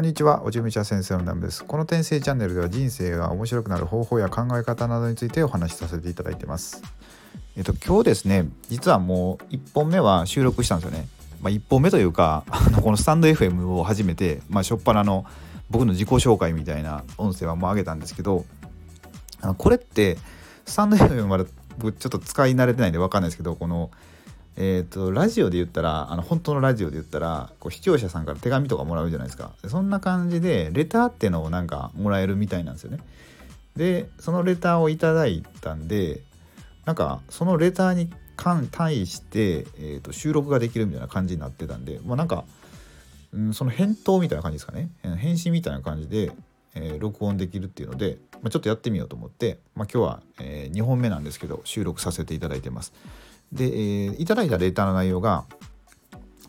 こんにちは、おじみちゃ先生のナムです。この転生チャンネルでは人生が面白くなる方法や考え方などについてお話しさせていただいてます。えっと、今日ですね、実はもう1本目は収録したんですよね。まあ、1本目というか、あのこのスタンド FM を始めて、まあ、しょっぱなの僕の自己紹介みたいな音声はもう上げたんですけど、あのこれって、スタンド FM まだ僕ちょっと使い慣れてないんで分かんないですけど、この、えーと、ラジオで言ったらあの本当のラジオで言ったらこう視聴者さんから手紙とかもらうじゃないですか。そんな感じでレターってのをなんかもらえるみたいなんですよね。でそのレターをいただいたんでなんかそのレターに対して、えーと、収録ができるみたいな感じになってたんでまあなんか、うん、その返答みたいな感じですかね。返信みたいな感じで、えー、録音できるっていうので、まあ、ちょっとやってみようと思って、まあ、今日は、えー、2本目なんですけど収録させていただいてます。で、えー、いただいたレターの内容が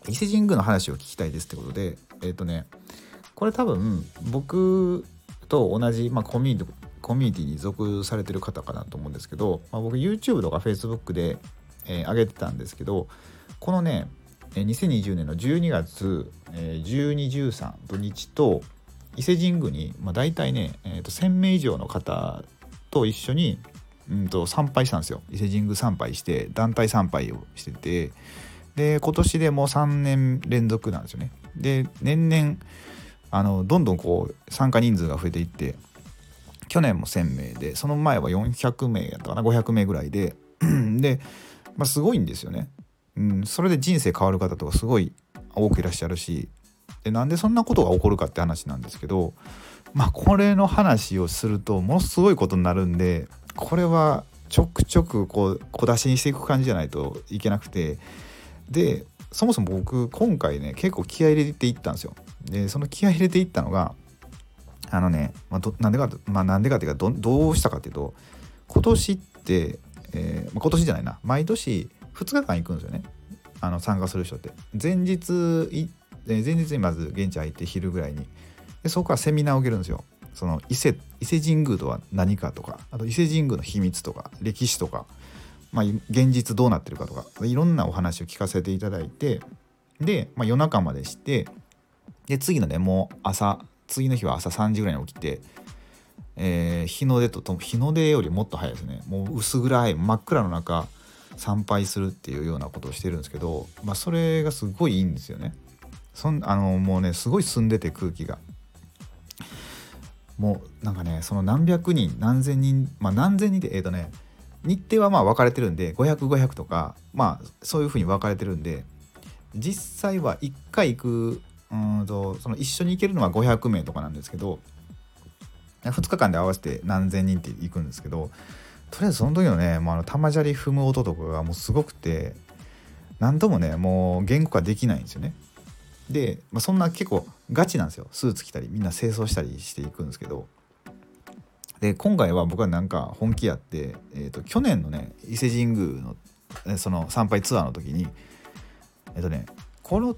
伊勢神宮の話を聞きたいですってことでえっ、ー、とねこれ多分僕と同じ、まあ、コミュニティコミュニティに属されてる方かなと思うんですけど、まあ、僕 YouTube とか Facebook で、えー、上げてたんですけどこのね2020年の12月、えー、1213土日と伊勢神宮に、まあ、大体ね、えー、と1000名以上の方と一緒にうんと参拝したんですよ。伊勢神宮参拝して団体参拝をしててで今年でもう3年連続なんですよね。で年々あのどんどんこう参加人数が増えていって去年も1000名でその前は400名やったかな500名ぐらいで で、まあ、すごいんですよね、うん、それで人生変わる方とかすごい多くいらっしゃるしでなんでそんなことが起こるかって話なんですけどまあこれの話をするとものすごいことになるんでこれはちょくちょくこう小出しにしていく感じじゃないといけなくてでそもそも僕今回ね結構気合入れていったんですよ。でその気合入れていったのがあのね、まあ、なんでかまあなんでかっていうかどどうしたかっていうと今年って、えーまあ、今年じゃないな。毎年2日間行くんですよね。あの参加する人って。前日前日にまず現地入って昼ぐらいに。でそこからセミナーを受けるんですよ。その伊勢伊勢神宮とは何かとかあと伊勢神宮の秘密とか歴史とか、まあ、現実どうなってるかとかいろんなお話を聞かせていただいてで、まあ、夜中までしてで次のねもう朝次の日は朝3時ぐらいに起きて、えー、日の出と日の出よりもっと早いですねもう薄暗い真っ暗の中参拝するっていうようなことをしてるんですけど、まあ、それがすごいいいんですよね。そんあのもうねすごい澄んでて空気がもうなんかねその何百人何千人まあ何千人でえっ、ー、とね日程はまあ分かれてるんで500500とかまあそういうふうに分かれてるんで実際は1回行くうんとその一緒に行けるのは500名とかなんですけど2日間で合わせて何千人って行くんですけどとりあえずその時のねもうあの玉砂利踏む音とかがもうすごくて何ともねもう言語化できないんですよね。で、まあ、そんな結構ガチなんですよ。スーツ着たりみんな清掃したりしていくんですけど。で今回は僕はなんか本気やって、えーと、去年のね伊勢神宮のその参拝ツアーの時にえっ、ー、とねこの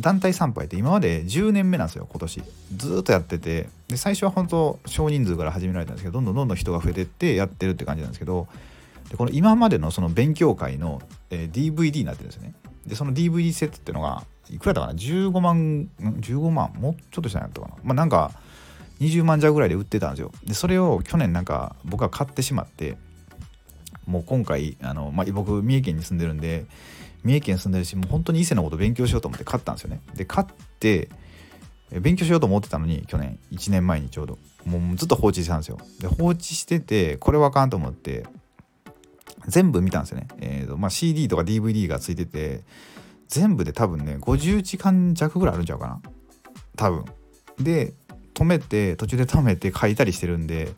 団体参拝って今まで10年目なんですよ今年。ずっとやっててで最初は本当少人数から始められたんですけどどんどんどんどん人が増えてってやってるって感じなんですけどでこの今までのその勉強会の、えー、DVD になってるんですよね。でその DVD セットっていうのがいくらだかな？15万15万？もうちょっとしたんやったかな？まあなんか20万弱ぐらいで売ってたんですよ。でそれを去年なんか僕は買ってしまってもう今回あの、まあ、僕三重県に住んでるんで三重県住んでるしもう本当に伊勢のこと勉強しようと思って買ったんですよね。で買って勉強しようと思ってたのに去年1年前にちょうど。もうずっと放置してたんですよ。で放置しててこれはあかんと思って全部見たんですよね、えーとまあ、CD とか DVD がついてて全部で多分ね50時間弱ぐらいあるんちゃうかな。多分。で止めて途中で止めて書いたりしてるんで、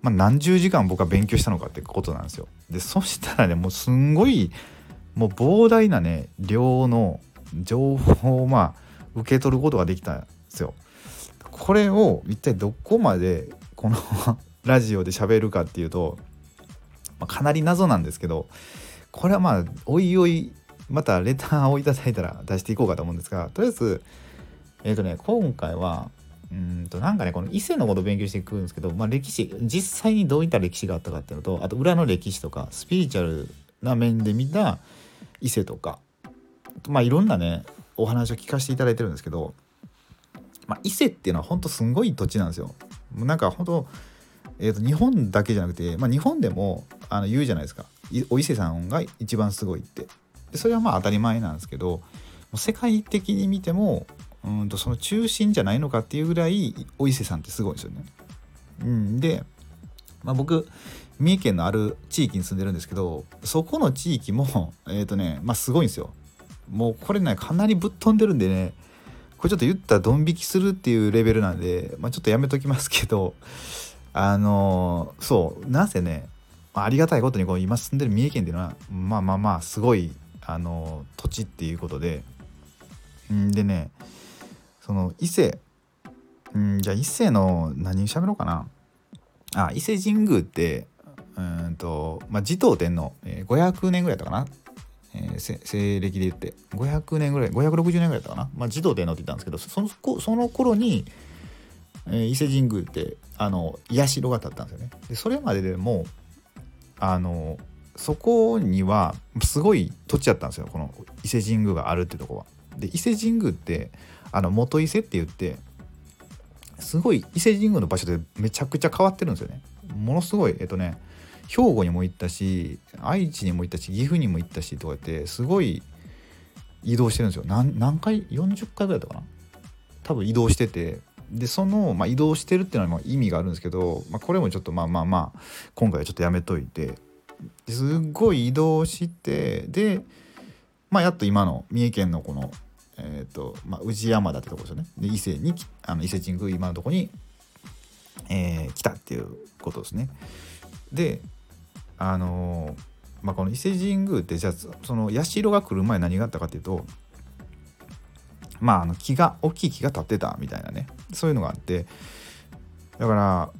まあ、何十時間僕は勉強したのかってことなんですよ。でそしたらねもうすんごいもう膨大なね量の情報をまあ受け取ることができたんですよ。これを一体どこまでこの ラジオで喋るかっていうと、まあ、かなり謎なんですけどこれはまあおいおいまたレターをいただいたら出していこうかと思うんですがとりあえずえっ、ー、とね今回はうんとなんかねこの伊勢のことを勉強していくんですけど、まあ、歴史実際にどういった歴史があったかっていうのとあと裏の歴史とかスピリチュアルな面で見た伊勢とかまあいろんなねお話を聞かせていただいてるんですけどまあ、伊勢っていうのは本当すごい土地なんですよ。なんか本当えーと、日本だけじゃなくて、まあ、日本でもあの言うじゃないですかお伊勢さんが一番すごいってでそれはまあ当たり前なんですけど世界的に見てもうんとその中心じゃないのかっていうぐらいお伊勢さんってすごいんですよね。うん、で、まあ、僕三重県のある地域に住んでるんですけどそこの地域もえっ、ー、とねまあすごいんですよ。もうこれねかなりぶっ飛んでるんでねこれちょっと言ったらドン引きするっていうレベルなんで、まあ、ちょっとやめときますけどあのそうなぜねありがたいことにこう今住んでる三重県っていうのはまあまあまあすごいあの土地っていうことでんでねその伊勢んじゃあ伊勢の何喋ろうかな。あ伊勢神宮ってうんと、まあ、持統天皇、えー、500年ぐらいだったかな、えー、西暦で言って。500年ぐらい560年ぐらいだったかな、まあ、持統天皇って言ったんですけどそのその頃に、えー、伊勢神宮ってあの社が建ったんですよね。でそれまででもあのそこにはすごい土地だったんですよ。この伊勢神宮があるってとこは。で伊勢神宮ってあの元伊勢って言ってすごい伊勢神宮の場所でめちゃくちゃ変わってるんですよね。ものすごいえっとね兵庫にも行ったし愛知にも行ったし岐阜にも行ったしとか言ってすごい移動してるんですよ。何何回？40回ぐらいだったかな？多分移動してて。でその、まあ、移動してるっていうのは意味があるんですけど、まあ、これもちょっとまあまあまあ今回はちょっとやめといて。すっごい移動してで、まあ、やっと今の三重県のこの、えーとまあ、宇治山田ってとこですよね。で伊勢にあの伊勢神宮今のとこに、えー、来たっていうことですね。であのー、まあ、この伊勢神宮ってじゃあその社が来る前何があったかっていうとまああの木が大きい木が立ってたみたいなね。そういうのがあって。だから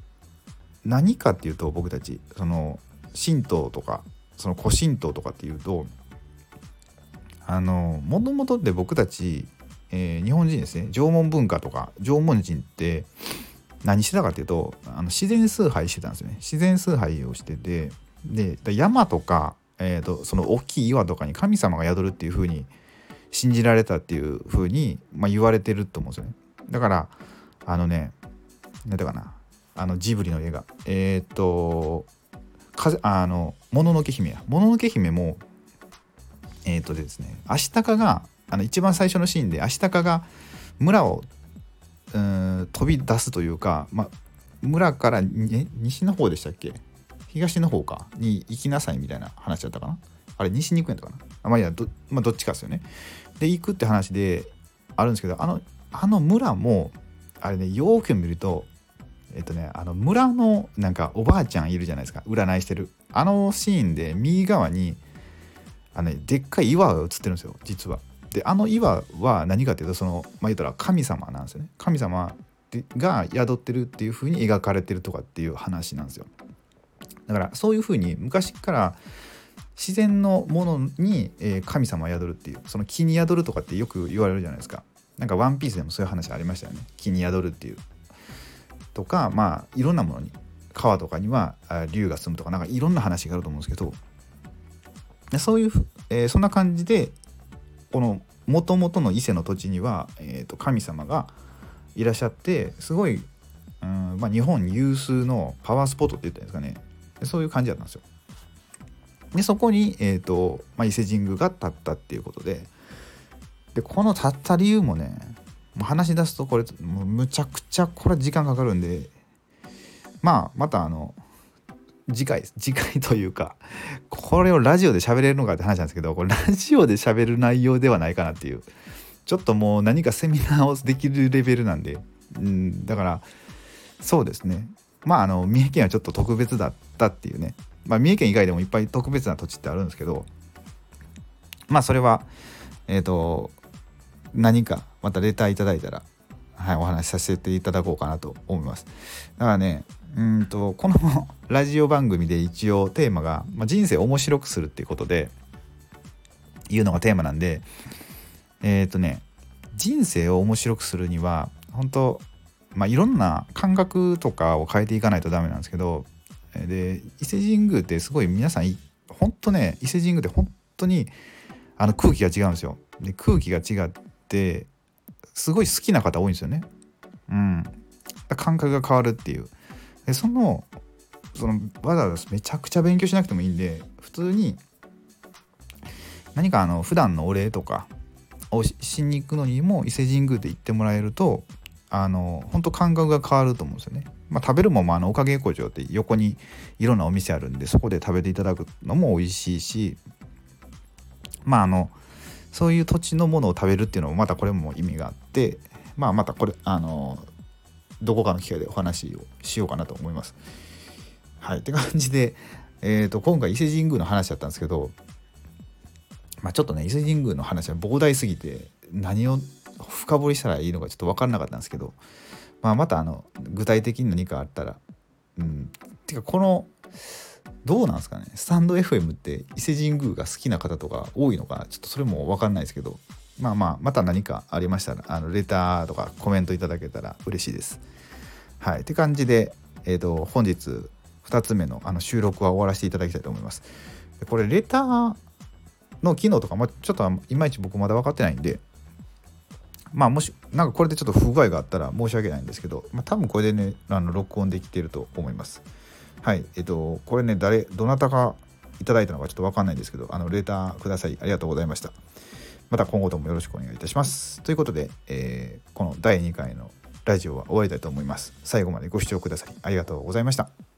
何かっていうと僕たちその神道とかその古神道とかっていうとあのもともとって僕たち、えー、日本人ですね。縄文文化とか縄文人って何してたかっていうとあの自然崇拝してたんですよね。自然崇拝をしててで山とか、えーと、その大きい岩とかに神様が宿るっていう風に信じられたっていう風にまあ、言われてると思うんですよね。だからあのね何だかなあのジブリの映画。えっ、ー、と風あの「もののけ姫」や「もののけ姫も」えっ、ー、とですねアシタカがあの一番最初のシーンでアシタカが村をうん飛び出すというか、ま、村から西の方でしたっけ？東の方か？に行きなさいみたいな話だったかな？あれ西に行くんやったかな？あまあいやど,、まあ、どっちかですよね。で行くって話であるんですけどあのあの村もあれねよく見るとえっとねあの村のなんかおばあちゃんいるじゃないですか。占いしてる。あのシーンで右側にあの、ね、でっかい岩が映ってるんですよ。実は。であの岩は何かっていうとそのまあ言ったら神様なんですよね。神様が宿ってるっていう風に描かれてるとかっていう話なんですよ。だからそういう風に昔から自然のものに、神様宿るっていうその木に宿るとかってよく言われるじゃないですか。なんかワンピースでもそういう話ありましたよね。木に宿るっていう。とかまあいろんなものに川とかには竜が住むとかなんかいろんな話があると思うんですけどそういう、えー、そんな感じでこのもともとの伊勢の土地には、えー、と神様がいらっしゃってすごい、うんまあ、日本有数のパワースポットって言ったんですかねそういう感じだったんですよ。でそこに、えーとまあ、伊勢神宮が建ったっていうことででこの建った理由もね話し出すとこれもうむちゃくちゃこれ時間かかるんでまあまたあの次回 次回というかこれをラジオで喋れるのかって話なんですけどこれラジオで喋る内容ではないかなっていう。ちょっともう何かセミナーをできるレベルなんで、うん、だからそうですね。まああの三重県はちょっと特別だったっていうね。まあ、三重県以外でもいっぱい特別な土地ってあるんですけどまあそれはえっ、ー、と何かまたレターいただいたら、はい、お話しさせていただこうかなと思いますだからねうんとこの ラジオ番組で一応テーマが、まあ、人生を面白くするっていうことでいうのがテーマなんでえっ、ー、とね人生を面白くするには本当まあいろんな感覚とかを変えていかないとダメなんですけどで伊勢神宮ってすごい皆さん本当ね伊勢神宮って本当にあの空気が違うんですよ。で空気が違ってすごい好きな方多いんですよね。うん感覚が変わるっていうでそのそのわざわざめちゃくちゃ勉強しなくてもいいんで普通に何かあの普段のお礼とかをしに行くのにも伊勢神宮で行ってもらえるとあの本当感覚が変わると思うんですよね。まあ、食べるもんもあのおかげ横丁って横にいろんなお店あるんでそこで食べていただくのも美味しいしまああのそういう土地のものを食べるっていうのもまたこれも意味があってまあまたこれあのどこかの機会でお話をしようかなと思います。はいって感じで、えーと、今回伊勢神宮の話だったんですけど、まあ、ちょっとね伊勢神宮の話は膨大すぎて何を深掘りしたらいいのかちょっと分からなかったんですけど、まあ、またあの具体的に何かあったらうんてかこのどうなんですかね？スタンド FM って伊勢神宮が好きな方とか多いのかちょっとそれも分かんないですけどまあまあまた何かありましたらあのレターとかコメントいただけたら嬉しいです。はいって感じで、えーと、本日2つ目のあの収録は終わらせていただきたいと思います。これレターの機能とかもちょっといまいち僕まだ分かってないんでまあもしなんかこれでちょっと不具合があったら申し訳ないんですけど、まあ、多分これでねあの録音できてると思います。はいえっとこれね誰どなたかいただいたのかちょっと分かんないんですけどあのレーターくださいありがとうございました。また今後ともよろしくお願いいたします。ということで、えー、この第2回のラジオは終わりたいと思います。最後までご視聴くださりありがとうございました。